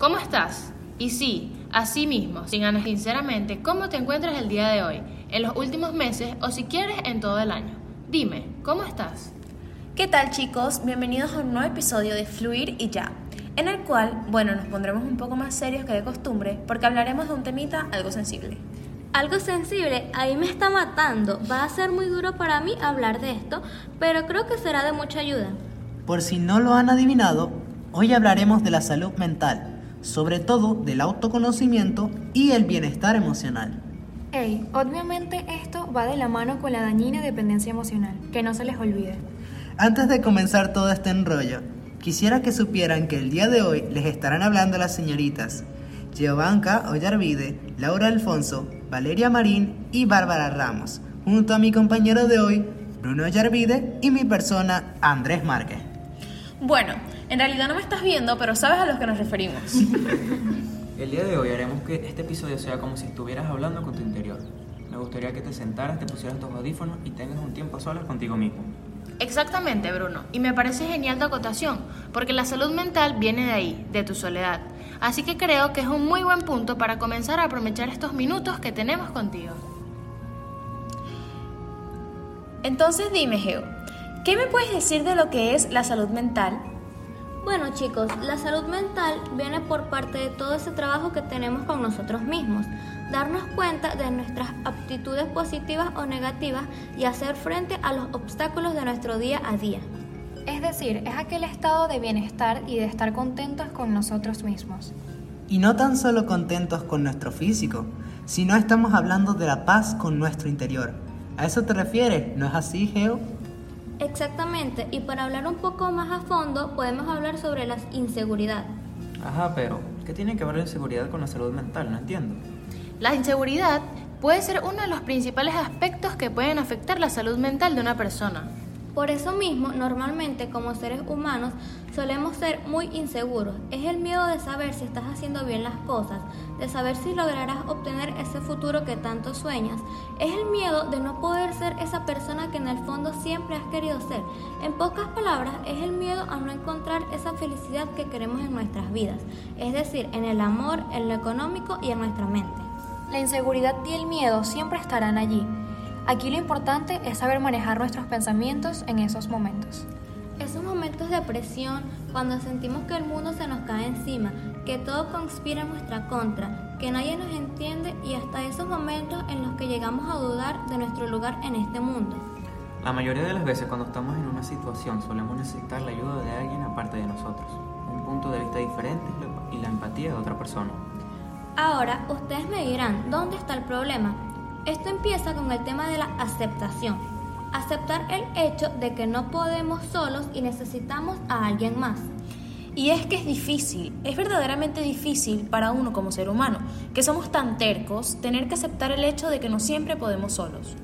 ¿cómo estás? Y sí, así mismo, sin sinceramente, ¿cómo te encuentras el día de hoy, en los últimos meses o si quieres en todo el año? Dime, ¿cómo estás? ¿Qué tal chicos? Bienvenidos a un nuevo episodio de Fluir y Ya, en el cual, bueno, nos pondremos un poco más serios que de costumbre porque hablaremos de un temita algo sensible. Algo sensible, ahí me está matando. Va a ser muy duro para mí hablar de esto, pero creo que será de mucha ayuda. Por si no lo han adivinado, hoy hablaremos de la salud mental, sobre todo del autoconocimiento y el bienestar emocional. Hey, obviamente esto va de la mano con la dañina dependencia emocional, que no se les olvide. Antes de comenzar todo este enrollo, quisiera que supieran que el día de hoy les estarán hablando las señoritas Giovanca Ollarvide, Laura Alfonso, Valeria Marín y Bárbara Ramos, junto a mi compañero de hoy, Bruno Ollarvide, y mi persona, Andrés Márquez. Bueno, en realidad no me estás viendo, pero sabes a los que nos referimos. El día de hoy haremos que este episodio sea como si estuvieras hablando con tu interior. Me gustaría que te sentaras, te pusieras tus audífonos y tengas un tiempo a solas contigo mismo. Exactamente, Bruno. Y me parece genial tu acotación, porque la salud mental viene de ahí, de tu soledad. Así que creo que es un muy buen punto para comenzar a aprovechar estos minutos que tenemos contigo. Entonces dime, Geo, ¿qué me puedes decir de lo que es la salud mental? Bueno chicos, la salud mental viene por parte de todo ese trabajo que tenemos con nosotros mismos, darnos cuenta de nuestras aptitudes positivas o negativas y hacer frente a los obstáculos de nuestro día a día. Es decir, es aquel estado de bienestar y de estar contentos con nosotros mismos. Y no tan solo contentos con nuestro físico, sino estamos hablando de la paz con nuestro interior. ¿A eso te refieres? ¿No es así, Geo? Exactamente, y para hablar un poco más a fondo podemos hablar sobre la inseguridad. Ajá, pero ¿qué tiene que ver la inseguridad con la salud mental? No entiendo. La inseguridad puede ser uno de los principales aspectos que pueden afectar la salud mental de una persona. Por eso mismo, normalmente como seres humanos solemos ser muy inseguros. Es el miedo de saber si estás haciendo bien las cosas, de saber si lograrás obtener ese futuro que tanto sueñas. Es el miedo de no poder ser esa persona que en el fondo siempre has querido ser. En pocas palabras, es el miedo a no encontrar esa felicidad que queremos en nuestras vidas, es decir, en el amor, en lo económico y en nuestra mente. La inseguridad y el miedo siempre estarán allí Aquí lo importante es saber manejar nuestros pensamientos en esos momentos. Esos momentos de presión, cuando sentimos que el mundo se nos cae encima, que todo conspira en nuestra contra, que nadie nos entiende y hasta esos momentos en los que llegamos a dudar de nuestro lugar en este mundo. La mayoría de las veces cuando estamos en una situación solemos necesitar la ayuda de alguien aparte de nosotros, un punto de vista diferente y la empatía de otra persona. Ahora, ustedes me dirán, ¿dónde está el problema? Esto empieza con el tema de la aceptación. Aceptar el hecho de que no podemos solos y necesitamos a alguien más. Y es que es difícil, es verdaderamente difícil para uno como ser humano, que somos tan tercos, tener que aceptar el hecho de que no siempre podemos solos.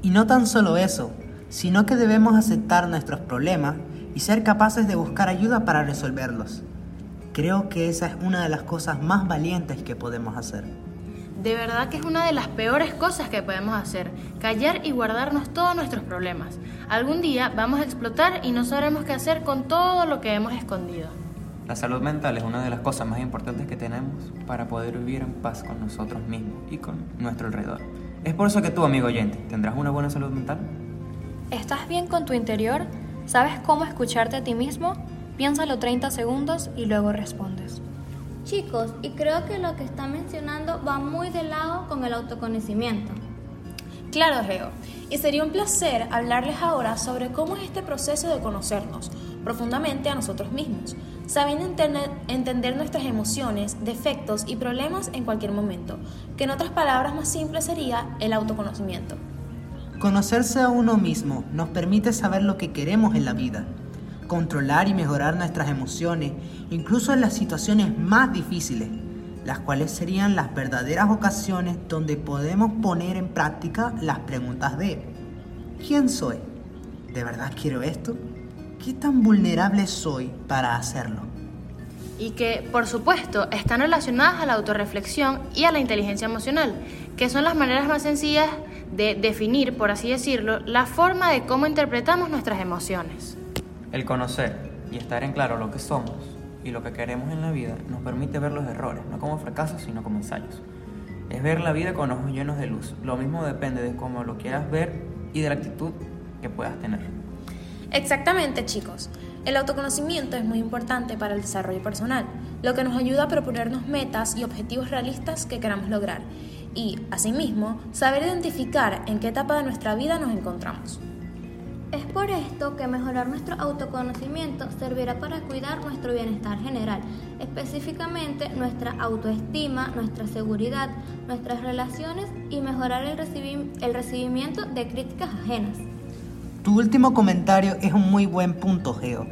Y no tan solo eso, sino que debemos aceptar nuestros problemas y ser capaces de buscar ayuda para resolverlos. Creo que esa es una de las cosas más valientes que podemos hacer. De verdad que es una de las peores cosas que podemos hacer, callar y guardarnos todos nuestros problemas. Algún día vamos a explotar y no sabremos qué hacer con todo lo que hemos escondido. La salud mental es una de las cosas más importantes que tenemos para poder vivir en paz con nosotros mismos y con nuestro alrededor. Es por eso que tú, amigo oyente, tendrás una buena salud mental. ¿Estás bien con tu interior? ¿Sabes cómo escucharte a ti mismo? Piénsalo 30 segundos y luego respondes. Chicos, y creo que lo que está mencionando va muy de lado con el autoconocimiento. Claro, Geo. Y sería un placer hablarles ahora sobre cómo es este proceso de conocernos profundamente a nosotros mismos, sabiendo entender, entender, nuestras emociones, defectos y problemas en cualquier momento, que en otras palabras más simples sería el autoconocimiento. Conocerse a uno mismo nos permite saber lo que queremos en la vida, controlar y mejorar nuestras emociones, incluso en las situaciones más difíciles, las cuales serían las verdaderas ocasiones donde podemos poner en práctica las preguntas de ¿quién soy? ¿De verdad quiero esto? ¿Qué tan vulnerable soy para hacerlo? Y que, por supuesto, están relacionadas a la autorreflexión y a la inteligencia emocional, que son las maneras más sencillas de definir, por así decirlo, la forma de cómo interpretamos nuestras emociones. El conocer y estar en claro lo que somos y lo que queremos en la vida nos permite ver los errores, no como fracasos, sino como ensayos. Es ver la vida con ojos llenos de luz. Lo mismo depende de cómo lo quieras ver y de la actitud que puedas tener. Exactamente, chicos. El autoconocimiento es muy importante para el desarrollo personal, lo que nos ayuda a proponernos metas y objetivos realistas que queramos lograr y, asimismo, saber identificar en qué etapa de nuestra vida nos encontramos. Es por esto que mejorar nuestro autoconocimiento servirá para cuidar nuestro bienestar general, específicamente nuestra autoestima, nuestra seguridad, nuestras relaciones y mejorar el, recibimiento de críticas ajenas. Tu último comentario es un muy buen punto, Geo.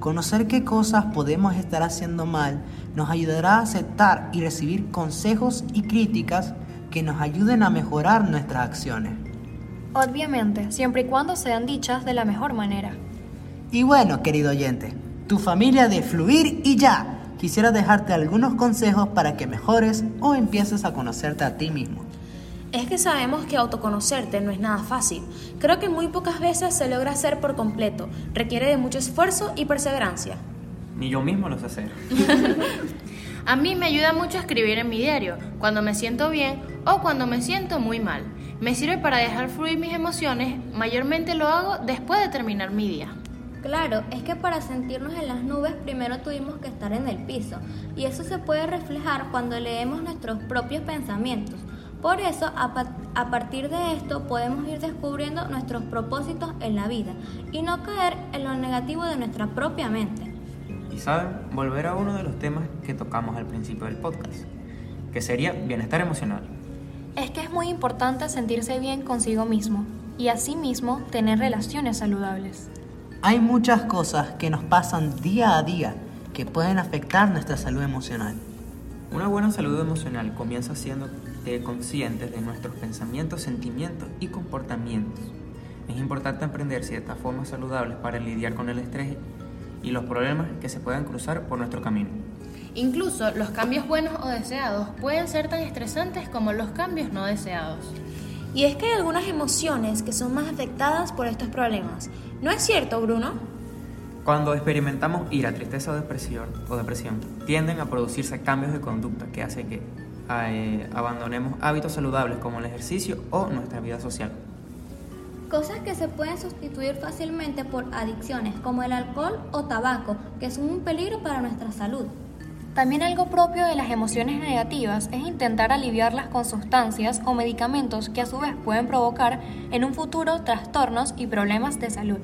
Conocer qué cosas podemos estar haciendo mal nos ayudará a aceptar y recibir consejos y críticas que nos ayuden a mejorar nuestras acciones. Obviamente, siempre y cuando sean dichas de la mejor manera. Y bueno, querido oyente, tu familia de Fluir y Ya quisiera dejarte algunos consejos para que mejores o empieces a conocerte a ti mismo. Es que sabemos que autoconocerte no es nada fácil. Creo que muy pocas veces se logra hacer por completo. Requiere de mucho esfuerzo y perseverancia. Ni yo mismo lo sé hacer. a mí me ayuda mucho escribir en mi diario, cuando me siento bien o cuando me siento muy mal. Me sirve para dejar fluir mis emociones, mayormente lo hago después de terminar mi día. Claro, es que para sentirnos en las nubes primero tuvimos que estar en el piso, y eso se puede reflejar cuando leemos nuestros propios pensamientos. Por eso, a, partir de esto, podemos ir descubriendo nuestros propósitos en la vida y no caer en lo negativo de nuestra propia mente. Y saben, volver a uno de los temas que tocamos al principio del podcast, que sería bienestar emocional. Es que es muy importante sentirse bien consigo mismo y asimismo tener relaciones saludables. Hay muchas cosas que nos pasan día a día que pueden afectar nuestra salud emocional. Una buena salud emocional comienza siendo conscientes de nuestros pensamientos, sentimientos y comportamientos. Es importante aprender ciertas formas saludables para lidiar con el estrés y los problemas que se puedan cruzar por nuestro camino. Incluso los cambios buenos o deseados pueden ser tan estresantes como los cambios no deseados. Y es que hay algunas emociones que son más afectadas por estos problemas. ¿No es cierto, Bruno? Cuando experimentamos ira, tristeza o depresión, o depresión tienden a producirse cambios de conducta que hacen que eh, abandonemos hábitos saludables como el ejercicio o nuestra vida social. Cosas que se pueden sustituir fácilmente por adicciones como el alcohol o tabaco, que son un peligro para nuestra salud. También algo propio de las emociones negativas es intentar aliviarlas con sustancias o medicamentos que a su vez pueden provocar en un futuro trastornos y problemas de salud.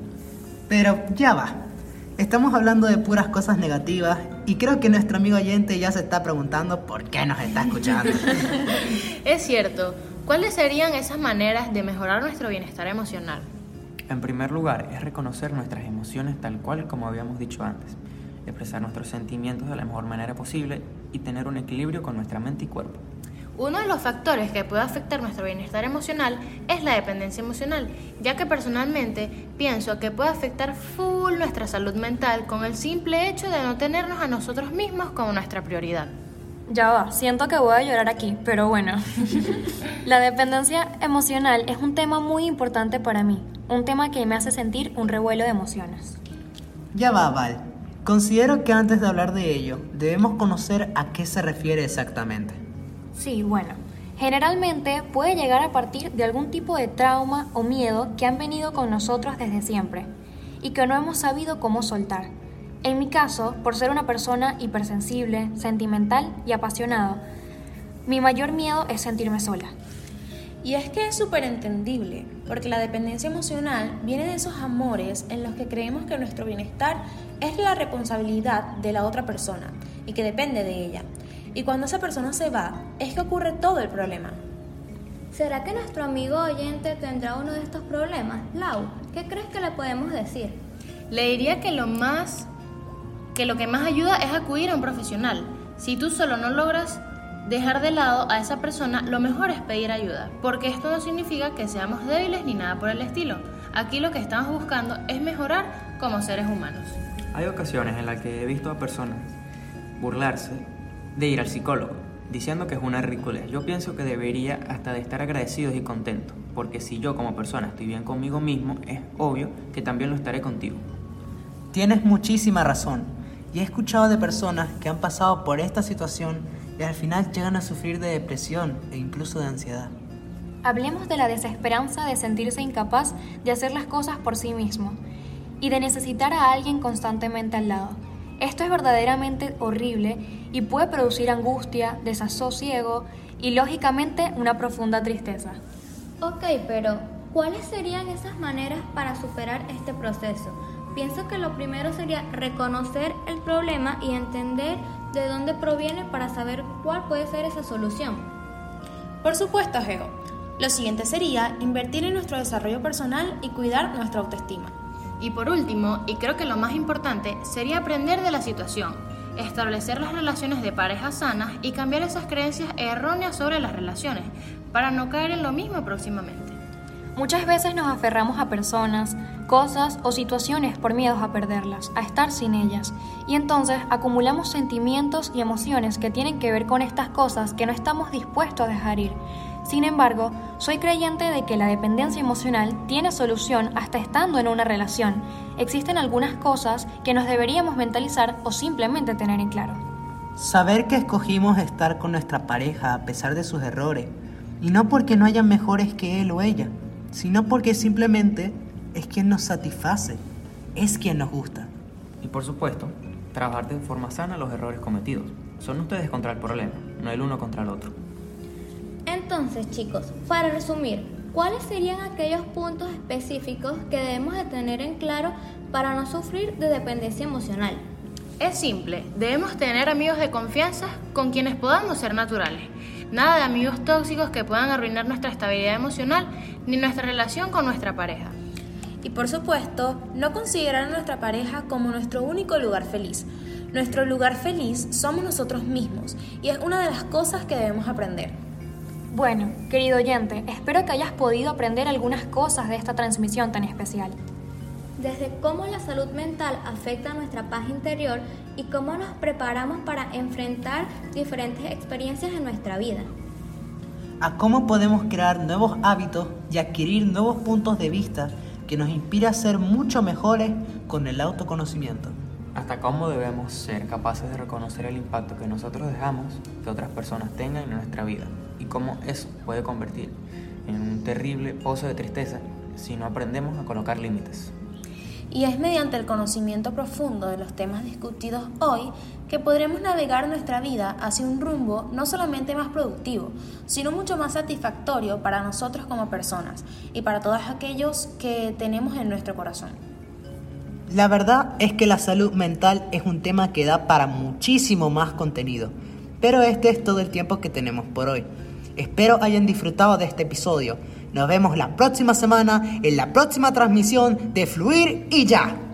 Pero ya va, estamos hablando de puras cosas negativas y creo que nuestro amigo oyente ya se está preguntando por qué nos está escuchando. es cierto, ¿cuáles serían esas maneras de mejorar nuestro bienestar emocional? En primer lugar, es reconocer nuestras emociones tal cual como habíamos dicho antes expresar nuestros sentimientos de la mejor manera posible y tener un equilibrio con nuestra mente y cuerpo. Uno de los factores que puede afectar nuestro bienestar emocional es la dependencia emocional, ya que personalmente pienso que puede afectar full nuestra salud mental con el simple hecho de no tenernos a nosotros mismos como nuestra prioridad. Ya va, siento que voy a llorar aquí, pero bueno. la dependencia emocional es un tema muy importante para mí, un tema que me hace sentir un revuelo de emociones. Ya va, Val. Considero que antes de hablar de ello, debemos conocer a qué se refiere exactamente. Sí, bueno. Generalmente puede llegar a partir de algún tipo de trauma o miedo que han venido con nosotros desde siempre y que no hemos sabido cómo soltar. En mi caso, por ser una persona hipersensible, sentimental y apasionado, mi mayor miedo es sentirme sola. Y es que es súper entendible, porque la dependencia emocional viene de esos amores en los que creemos que nuestro bienestar es la responsabilidad de la otra persona y que depende de ella. Y cuando esa persona se va, es que ocurre todo el problema. ¿Será que nuestro amigo oyente tendrá uno de estos problemas? Lau, ¿qué crees que le podemos decir? Le diría que lo más que lo que más ayuda es acudir a un profesional. Si tú solo no logras dejar de lado a esa persona, lo mejor es pedir ayuda, porque esto no significa que seamos débiles ni nada por el estilo. Aquí lo que estamos buscando es mejorar como seres humanos. Hay ocasiones en las que he visto a personas burlarse de ir al psicólogo, diciendo que es una ridiculez. Yo pienso que debería hasta de estar agradecidos y contentos, porque si yo como persona estoy bien conmigo mismo, es obvio que también lo estaré contigo. Tienes muchísima razón. Y he escuchado de personas que han pasado por esta situación y al final llegan a sufrir de depresión e incluso de ansiedad. Hablemos de la desesperanza de sentirse incapaz de hacer las cosas por sí mismo y de necesitar a alguien constantemente al lado. Esto es verdaderamente horrible y puede producir angustia, desasosiego y lógicamente una profunda tristeza. Ok, pero ¿cuáles serían esas maneras para superar este proceso? Pienso que lo primero sería reconocer el problema y entender de dónde proviene para saber cuál puede ser esa solución. Por supuesto, Geo. Lo siguiente sería invertir en nuestro desarrollo personal y cuidar nuestra autoestima. Y por último, y creo que lo más importante, sería aprender de la situación, establecer las relaciones de pareja sanas y cambiar esas creencias erróneas sobre las relaciones, para no caer en lo mismo próximamente. Muchas veces nos aferramos a personas, cosas o situaciones por miedos a perderlas, a estar sin ellas, y entonces acumulamos sentimientos y emociones que tienen que ver con estas cosas que no estamos dispuestos a dejar ir. Sin embargo, soy creyente de que la dependencia emocional tiene solución hasta estando en una relación. Existen algunas cosas que nos deberíamos mentalizar o simplemente tener en claro. Saber que escogimos estar con nuestra pareja a pesar de sus errores, y no porque no hayan mejores que él o ella, sino porque simplemente es quien nos satisface, es quien nos gusta. Y por supuesto, trabajar de forma sana los errores cometidos. Son ustedes contra el problema, no el uno contra el otro. Entonces, chicos, para resumir, ¿cuáles serían aquellos puntos específicos que debemos de tener en claro para no sufrir de dependencia emocional? Es simple, debemos tener amigos de confianza con quienes podamos ser naturales. Nada de amigos tóxicos que puedan arruinar nuestra estabilidad emocional ni nuestra relación con nuestra pareja. Y por supuesto, no considerar a nuestra pareja como nuestro único lugar feliz. Nuestro lugar feliz somos nosotros mismos y es una de las cosas que debemos aprender. Bueno, querido oyente, espero que hayas podido aprender algunas cosas de esta transmisión tan especial. Desde cómo la salud mental afecta a nuestra paz interior y cómo nos preparamos para enfrentar diferentes experiencias en nuestra vida. A cómo podemos crear nuevos hábitos y adquirir nuevos puntos de vista que nos inspira a ser mucho mejores con el autoconocimiento. Hasta cómo debemos ser capaces de reconocer el impacto que nosotros dejamos que otras personas tengan en nuestra vida y cómo eso puede convertir en un terrible pozo de tristeza si no aprendemos a colocar límites. Y es mediante el conocimiento profundo de los temas discutidos hoy que podremos navegar nuestra vida hacia un rumbo no solamente más productivo, sino mucho más satisfactorio para nosotros como personas y para todos aquellos que tenemos en nuestro corazón. La verdad es que la salud mental es un tema que da para muchísimo más contenido, pero este es todo el tiempo que tenemos por hoy. Espero hayan disfrutado de este episodio. Nos vemos la próxima semana en la próxima transmisión de Fluir y ya.